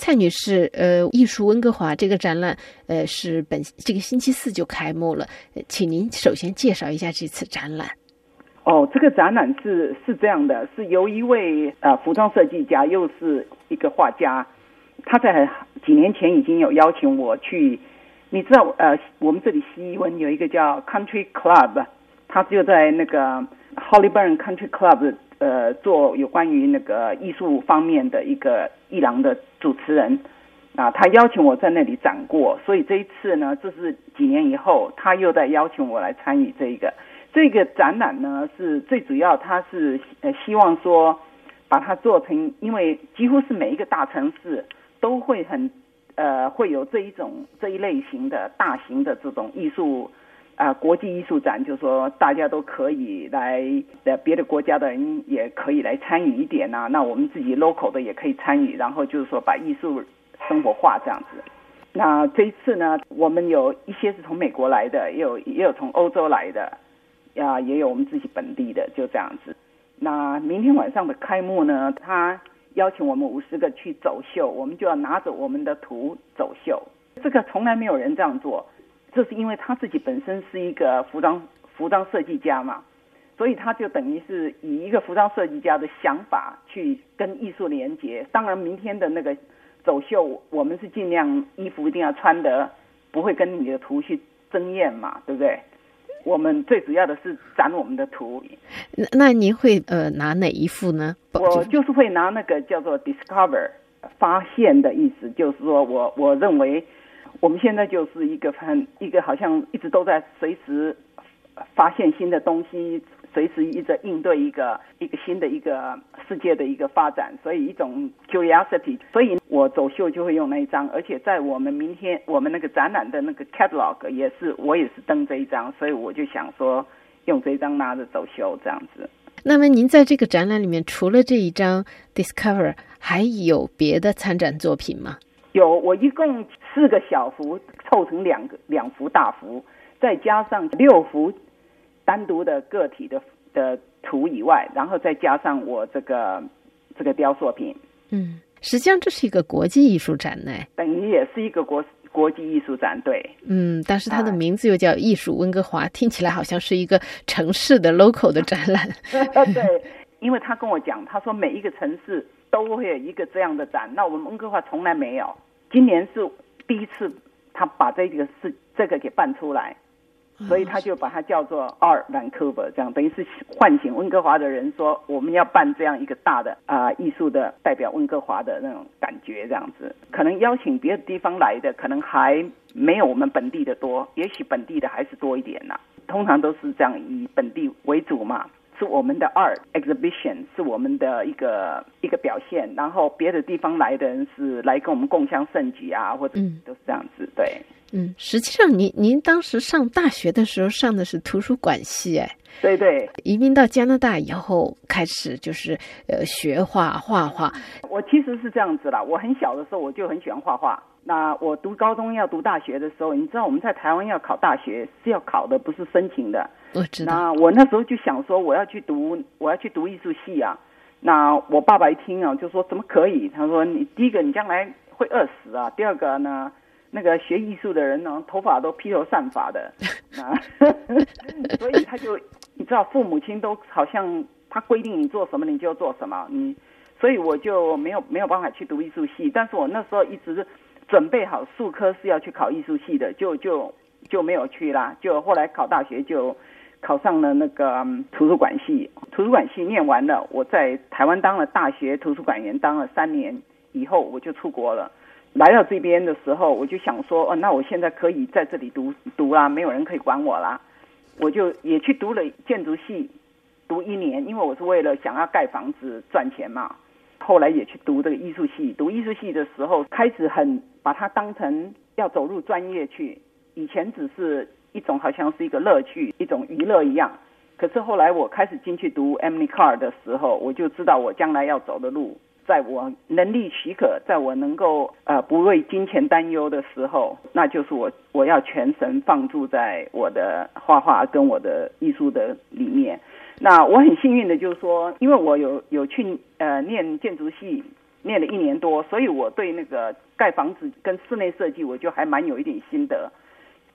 蔡女士，呃，艺术温哥华这个展览，呃，是本这个星期四就开幕了，请您首先介绍一下这次展览。哦，这个展览是是这样的，是由一位呃服装设计家，又是一个画家，他在几年前已经有邀请我去。你知道，呃，我们这里西温有一个叫 Country Club，他就在那个 Hollyburn Country Club，呃，做有关于那个艺术方面的一个艺廊的主持人。啊，他邀请我在那里展过，所以这一次呢，这是几年以后，他又在邀请我来参与这一个。这个展览呢，是最主要，他是呃希望说把它做成，因为几乎是每一个大城市都会很呃会有这一种这一类型的大型的这种艺术啊国际艺术展，就是说大家都可以来，呃别的国家的人也可以来参与一点呐，那我们自己 local 的也可以参与，然后就是说把艺术生活化这样子。那这一次呢，我们有一些是从美国来的，也有也有从欧洲来的。呀，也有我们自己本地的，就这样子。那明天晚上的开幕呢？他邀请我们五十个去走秀，我们就要拿着我们的图走秀。这个从来没有人这样做，这是因为他自己本身是一个服装服装设计家嘛，所以他就等于是以一个服装设计家的想法去跟艺术连接。当然，明天的那个走秀，我们是尽量衣服一定要穿得不会跟你的图去争艳嘛，对不对？我们最主要的是展我们的图。那那您会呃拿哪一幅呢？我就是会拿那个叫做 discover 发现的意思，就是说我我认为我们现在就是一个很一个好像一直都在随时发现新的东西。随时一直应对一个一个新的一个世界的一个发展，所以一种 curiosity，所以我走秀就会用那一张，而且在我们明天我们那个展览的那个 catalog 也是我也是登这一张，所以我就想说用这一张拿着走秀这样子。那么您在这个展览里面除了这一张 discover，还有别的参展作品吗？有，我一共四个小幅凑成两个两幅大幅，再加上六幅。单独的个体的的图以外，然后再加上我这个这个雕塑品，嗯，实际上这是一个国际艺术展呢，等于也是一个国国际艺术展，对，嗯，但是它的名字又叫艺术温哥华，听起来好像是一个城市的 local 的展览，对，因为他跟我讲，他说每一个城市都会有一个这样的展，那我们温哥华从来没有，今年是第一次，他把这个是这个给办出来。所以他就把它叫做 Art Vancouver，这样等于是唤醒温哥华的人，说我们要办这样一个大的啊艺术的代表温哥华的那种感觉，这样子。可能邀请别的地方来的，可能还没有我们本地的多，也许本地的还是多一点呢。通常都是这样以本地为主嘛。是我们的 art exhibition，是我们的一个一个表现。然后别的地方来的人是来跟我们共襄盛举啊，或者都是这样子。对，嗯，实际上您您当时上大学的时候上的是图书馆系，哎，对对。移民到加拿大以后开始就是呃学画画画。我其实是这样子啦，我很小的时候我就很喜欢画画。那我读高中要读大学的时候，你知道我们在台湾要考大学是要考的，不是申请的。我知道。那我那时候就想说，我要去读，我要去读艺术系啊。那我爸爸一听啊，就说怎么可以？他说你第一个你将来会饿死啊，第二个呢，那个学艺术的人呢，头发都披头散发的 啊。所以他就你知道，父母亲都好像他规定你做什么你就做什么，你所以我就没有没有办法去读艺术系。但是我那时候一直准备好数科是要去考艺术系的，就就就没有去啦。就后来考大学就。考上了那个图书馆系，图书馆系念完了，我在台湾当了大学图书馆员，当了三年以后，我就出国了。来到这边的时候，我就想说，哦，那我现在可以在这里读读啦，没有人可以管我啦。我就也去读了建筑系，读一年，因为我是为了想要盖房子赚钱嘛。后来也去读这个艺术系，读艺术系的时候，开始很把它当成要走入专业去，以前只是。一种好像是一个乐趣，一种娱乐一样。可是后来我开始进去读 Emily Carr 的时候，我就知道我将来要走的路，在我能力许可，在我能够呃不为金钱担忧的时候，那就是我我要全神放注在我的画画跟我的艺术的里面。那我很幸运的就是说，因为我有有去呃念建筑系，念了一年多，所以我对那个盖房子跟室内设计，我就还蛮有一点心得。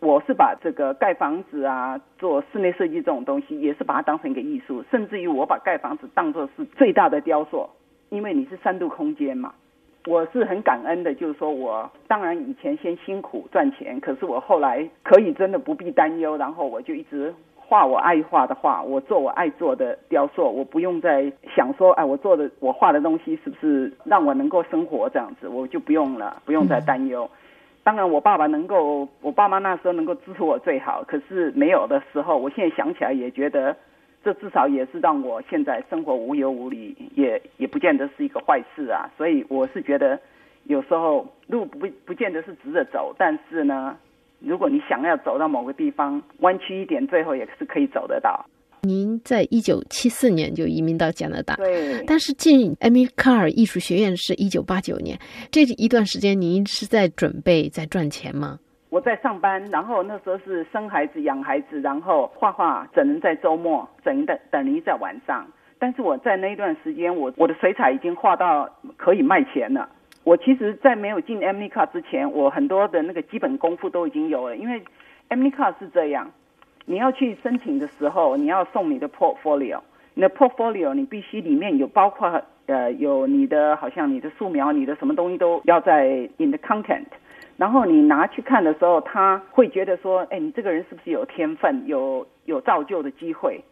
我是把这个盖房子啊，做室内设计这种东西，也是把它当成一个艺术，甚至于我把盖房子当做是最大的雕塑，因为你是三度空间嘛。我是很感恩的，就是说我当然以前先辛苦赚钱，可是我后来可以真的不必担忧，然后我就一直画我爱画的画，我做我爱做的雕塑，我不用再想说，哎，我做的我画的东西是不是让我能够生活这样子，我就不用了，不用再担忧。当然，我爸爸能够，我爸妈那时候能够支持我最好。可是没有的时候，我现在想起来也觉得，这至少也是让我现在生活无忧无虑，也也不见得是一个坏事啊。所以我是觉得，有时候路不不见得是直着走，但是呢，如果你想要走到某个地方，弯曲一点，最后也是可以走得到。您在一九七四年就移民到加拿大，对。但是进艾米卡尔艺术学院是一九八九年，这一段时间您是在准备在赚钱吗？我在上班，然后那时候是生孩子、养孩子，然后画画，只能在周末，等等等于在晚上。但是我在那一段时间，我我的水彩已经画到可以卖钱了。我其实，在没有进艾米卡之前，我很多的那个基本功夫都已经有了，因为艾米卡是这样。你要去申请的时候，你要送你的 portfolio，你的 portfolio 你必须里面有包括呃有你的好像你的素描，你的什么东西都要在 in the content，然后你拿去看的时候，他会觉得说，哎，你这个人是不是有天分，有有造就的机会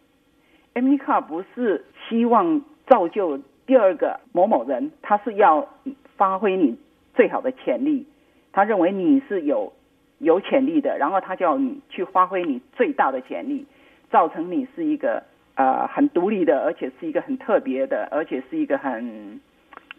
？M i c a 不是希望造就第二个某某人，他是要发挥你最好的潜力，他认为你是有。有潜力的，然后他叫你去发挥你最大的潜力，造成你是一个呃很独立的，而且是一个很特别的，而且是一个很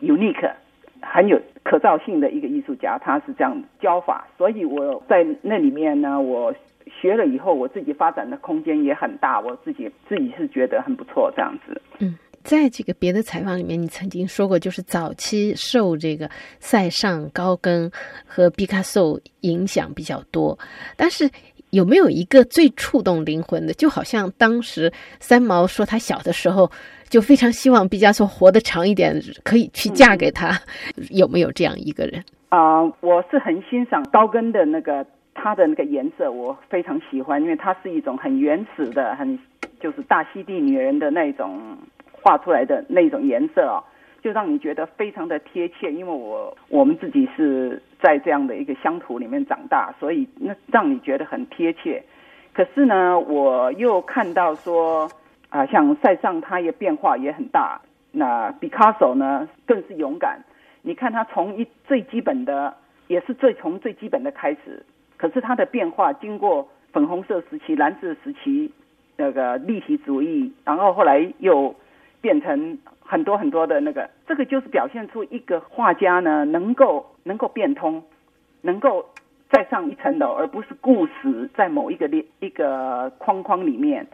unique、很有可造性的一个艺术家。他是这样教法，所以我在那里面呢，我学了以后，我自己发展的空间也很大，我自己自己是觉得很不错，这样子。嗯。在这个别的采访里面，你曾经说过，就是早期受这个塞尚、高更和毕卡索影响比较多。但是有没有一个最触动灵魂的？就好像当时三毛说，他小的时候就非常希望毕加索活得长一点，可以去嫁给他。有没有这样一个人？啊，我是很欣赏高更的那个他的那个颜色，我非常喜欢，因为它是一种很原始的、很就是大溪地女人的那种。画出来的那种颜色啊，就让你觉得非常的贴切。因为我我们自己是在这样的一个乡土里面长大，所以那让你觉得很贴切。可是呢，我又看到说啊，像塞尚，他也变化也很大。那毕卡索呢，更是勇敢。你看他从一最基本的，也是最从最基本的开始，可是他的变化经过粉红色时期、蓝色时期，那个立体主义，然后后来又。变成很多很多的那个，这个就是表现出一个画家呢，能够能够变通，能够再上一层楼，而不是固死在某一个列一个框框里面。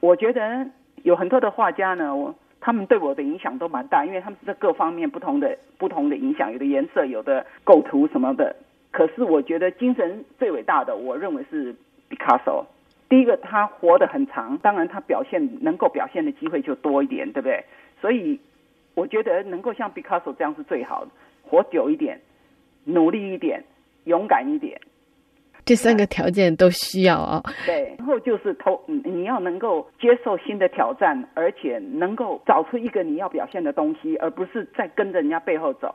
我觉得有很多的画家呢，我他们对我的影响都蛮大，因为他们在各方面不同的不同的影响，有的颜色，有的构图什么的。可是我觉得精神最伟大的，我认为是毕卡索。第一个，他活得很长，当然他表现能够表现的机会就多一点，对不对？所以我觉得能够像毕卡索这样是最好的，活久一点，努力一点，勇敢一点，这三个条件都需要啊。对，然后就是投，你要能够接受新的挑战，而且能够找出一个你要表现的东西，而不是在跟着人家背后走。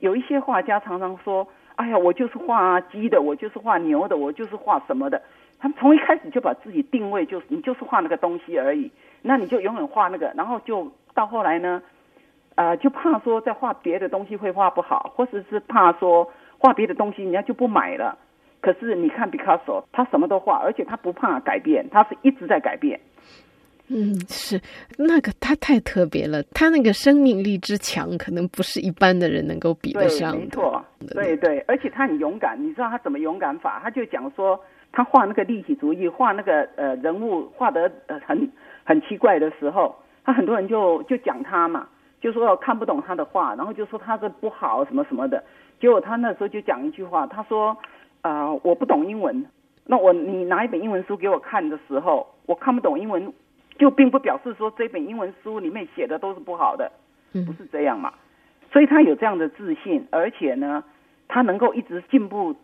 有一些画家常常说：“哎呀，我就是画鸡的，我就是画牛的，我就是画什么的。”他们从一开始就把自己定位就是你就是画那个东西而已，那你就永远画那个，然后就到后来呢，呃，就怕说再画别的东西会画不好，或者是怕说画别的东西人家就不买了。可是你看毕卡索，他什么都画，而且他不怕改变，他是一直在改变。嗯，是那个他太特别了，他那个生命力之强，可能不是一般的人能够比得上。没错，对对，而且他很勇敢，你知道他怎么勇敢法？他就讲说。他画那个立体主义，画那个呃人物画得呃很很奇怪的时候，他很多人就就讲他嘛，就说看不懂他的画，然后就说他这不好什么什么的。结果他那时候就讲一句话，他说啊我不懂英文，那我你拿一本英文书给我看的时候，我看不懂英文，就并不表示说这本英文书里面写的都是不好的，不是这样嘛。所以他有这样的自信，而且呢，他能够一直进步，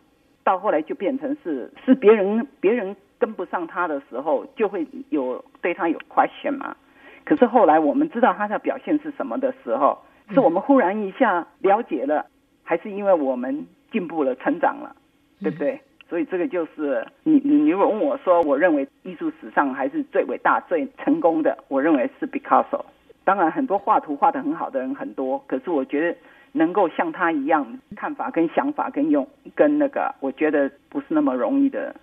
到后来就变成是是别人别人跟不上他的时候，就会有对他有 question 嘛。可是后来我们知道他的表现是什么的时候，是我们忽然一下了解了，还是因为我们进步了、成长了，对不对？所以这个就是你你你如果问我说，我认为艺术史上还是最伟大、最成功的，我认为是 Picasso。当然，很多画图画的很好的人很多，可是我觉得能够像他一样看法跟想法跟用跟那个，我觉得不是那么容易的。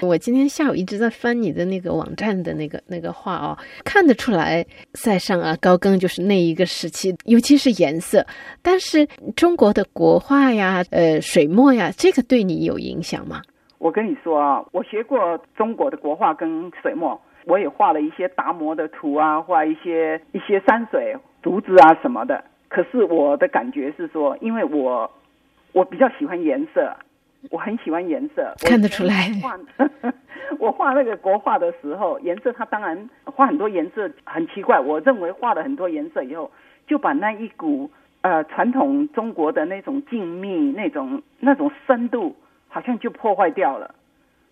我今天下午一直在翻你的那个网站的那个那个画哦，看得出来塞尚啊、高更就是那一个时期，尤其是颜色。但是中国的国画呀、呃水墨呀，这个对你有影响吗？我跟你说啊，我学过中国的国画跟水墨，我也画了一些达摩的图啊，画一些一些山水、竹子啊什么的。可是我的感觉是说，因为我我比较喜欢颜色。我很喜欢颜色，看得出来。画 我画那个国画的时候，颜色它当然画很多颜色很奇怪。我认为画了很多颜色以后，就把那一股呃传统中国的那种静谧、那种那种深度，好像就破坏掉了。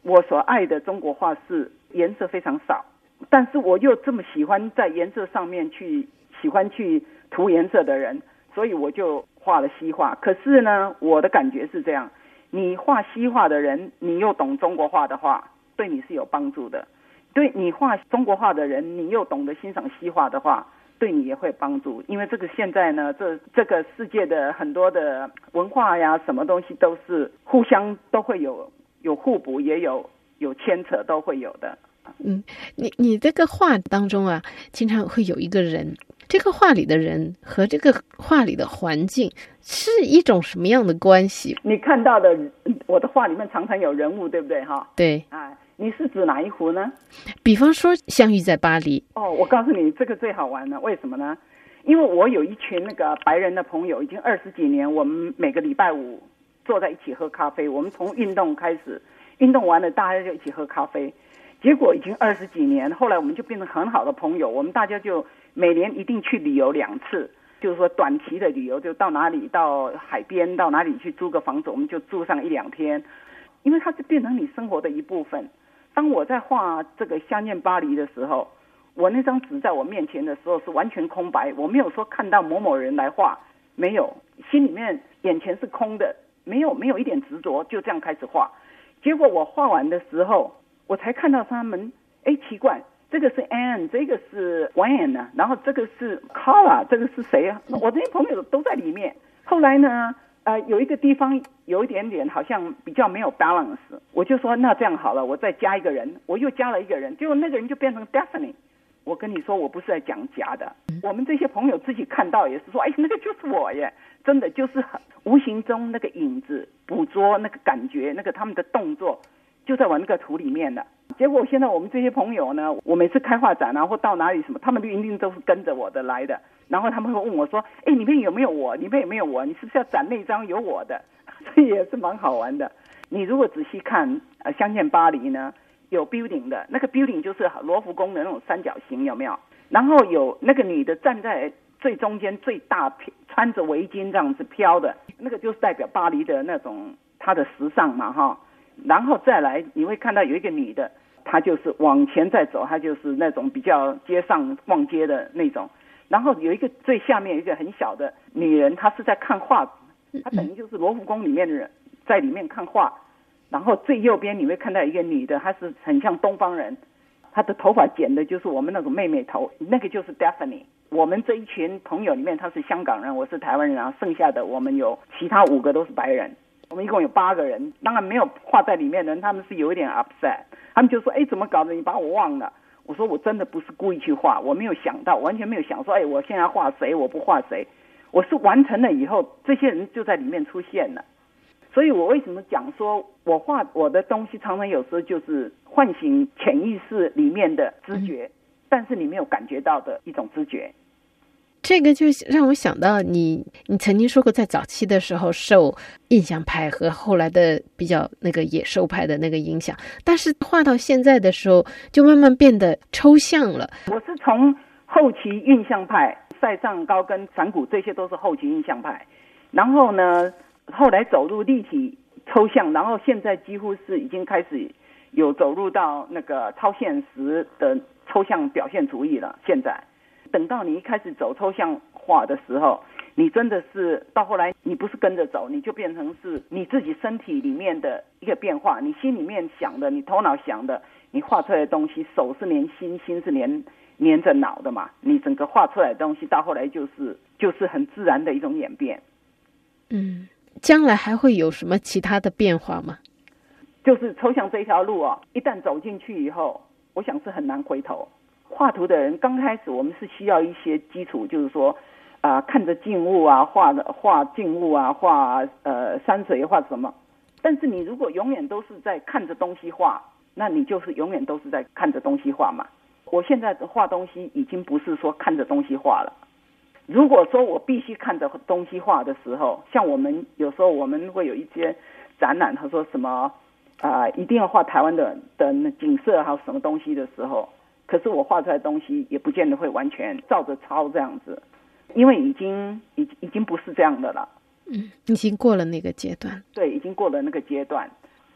我所爱的中国画是颜色非常少，但是我又这么喜欢在颜色上面去喜欢去涂颜色的人，所以我就画了西画。可是呢，我的感觉是这样。你画西画的人，你又懂中国画的话，对你是有帮助的；对你画中国画的人，你又懂得欣赏西画的话，对你也会帮助。因为这个现在呢，这这个世界的很多的文化呀，什么东西都是互相都会有有互补，也有有牵扯，都会有的。嗯，你你这个画当中啊，经常会有一个人。这个画里的人和这个画里的环境是一种什么样的关系？你看到的我的画里面常常有人物，对不对？哈，对。啊，你是指哪一幅呢？比方说相遇在巴黎。哦，我告诉你，这个最好玩了。为什么呢？因为我有一群那个白人的朋友，已经二十几年，我们每个礼拜五坐在一起喝咖啡。我们从运动开始，运动完了大家就一起喝咖啡。结果已经二十几年，后来我们就变成很好的朋友。我们大家就每年一定去旅游两次，就是说短期的旅游，就到哪里到海边，到哪里去租个房子，我们就住上一两天。因为它是变成你生活的一部分。当我在画这个《相见巴黎》的时候，我那张纸在我面前的时候是完全空白，我没有说看到某某人来画，没有，心里面眼前是空的，没有没有一点执着，就这样开始画。结果我画完的时候。我才看到他们，哎，奇怪，这个是 Anne，这个是 When 呢，然后这个是 Carla，这个是谁啊？我这些朋友都在里面。后来呢，呃，有一个地方有一点点好像比较没有 balance，我就说那这样好了，我再加一个人，我又加了一个人，结果那个人就变成 Daphne。我跟你说，我不是在讲假的，我们这些朋友自己看到也是说，哎，那个就是我耶，真的就是很无形中那个影子捕捉那个感觉，那个他们的动作。就在我那个图里面的，结果现在我们这些朋友呢，我每次开画展啊，或到哪里什么，他们一定都是跟着我的来的。然后他们会问我说：“哎，里面有没有我？里面有没有我？你是不是要展那张有我的？” 所以也是蛮好玩的。你如果仔细看，呃，相见巴黎呢，有 building 的那个 building 就是罗浮宫的那种三角形，有没有？然后有那个女的站在最中间最大，穿着围巾这样子飘的，那个就是代表巴黎的那种它的时尚嘛，哈。然后再来，你会看到有一个女的，她就是往前再走，她就是那种比较街上逛街的那种。然后有一个最下面一个很小的女人，她是在看画，她等于就是罗浮宫里面的人在里面看画。然后最右边你会看到一个女的，她是很像东方人，她的头发剪的就是我们那种妹妹头，那个就是 Daphne。我们这一群朋友里面，她是香港人，我是台湾人，然后剩下的我们有其他五个都是白人。我们一共有八个人，当然没有画在里面的人，他们是有一点 upset，他们就说：“哎，怎么搞的？你把我忘了？”我说：“我真的不是故意去画，我没有想到，完全没有想说，哎，我现在画谁？我不画谁？我是完成了以后，这些人就在里面出现了。所以我为什么讲说我画我的东西，常常有时候就是唤醒潜意识里面的知觉，但是你没有感觉到的一种知觉。”这个就让我想到你，你曾经说过，在早期的时候受印象派和后来的比较那个野兽派的那个影响，但是画到现在的时候，就慢慢变得抽象了。我是从后期印象派塞上高跟反骨这些都是后期印象派。然后呢，后来走入立体抽象，然后现在几乎是已经开始有走入到那个超现实的抽象表现主义了。现在，等到你一开始走抽象化的时候，你真的是到后来，你不是跟着走，你就变成是你自己身体里面的一个变化。你心里面想的，你头脑想的，你画出来的东西，手是连心，心是连连着脑的嘛。你整个画出来的东西，到后来就是就是很自然的一种演变。嗯，将来还会有什么其他的变化吗？就是抽象这一条路哦，一旦走进去以后，我想是很难回头。画图的人刚开始，我们是需要一些基础，就是说啊，看着静物啊，画的画静物啊，画呃山水画什么。但是你如果永远都是在看着东西画，那你就是永远都是在看着东西画嘛。我现在画东西已经不是说看着东西画了。如果说我必须看着东西画的时候，像我们有时候我们会有一些展览，他说什么啊，一定要画台湾的的景色还有什么东西的时候，可是我画出来的东西也不见得会完全照着抄这样子，因为已经已已经不是这样的了。嗯，已经过了那个阶段。对，已经过了那个阶段。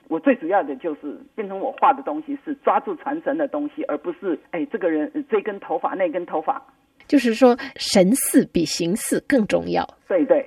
我最主要的就是变成我画的东西是抓住传承的东西，而不是哎这个人这根头发那根头发。就是说，神似比形似更重要。对对，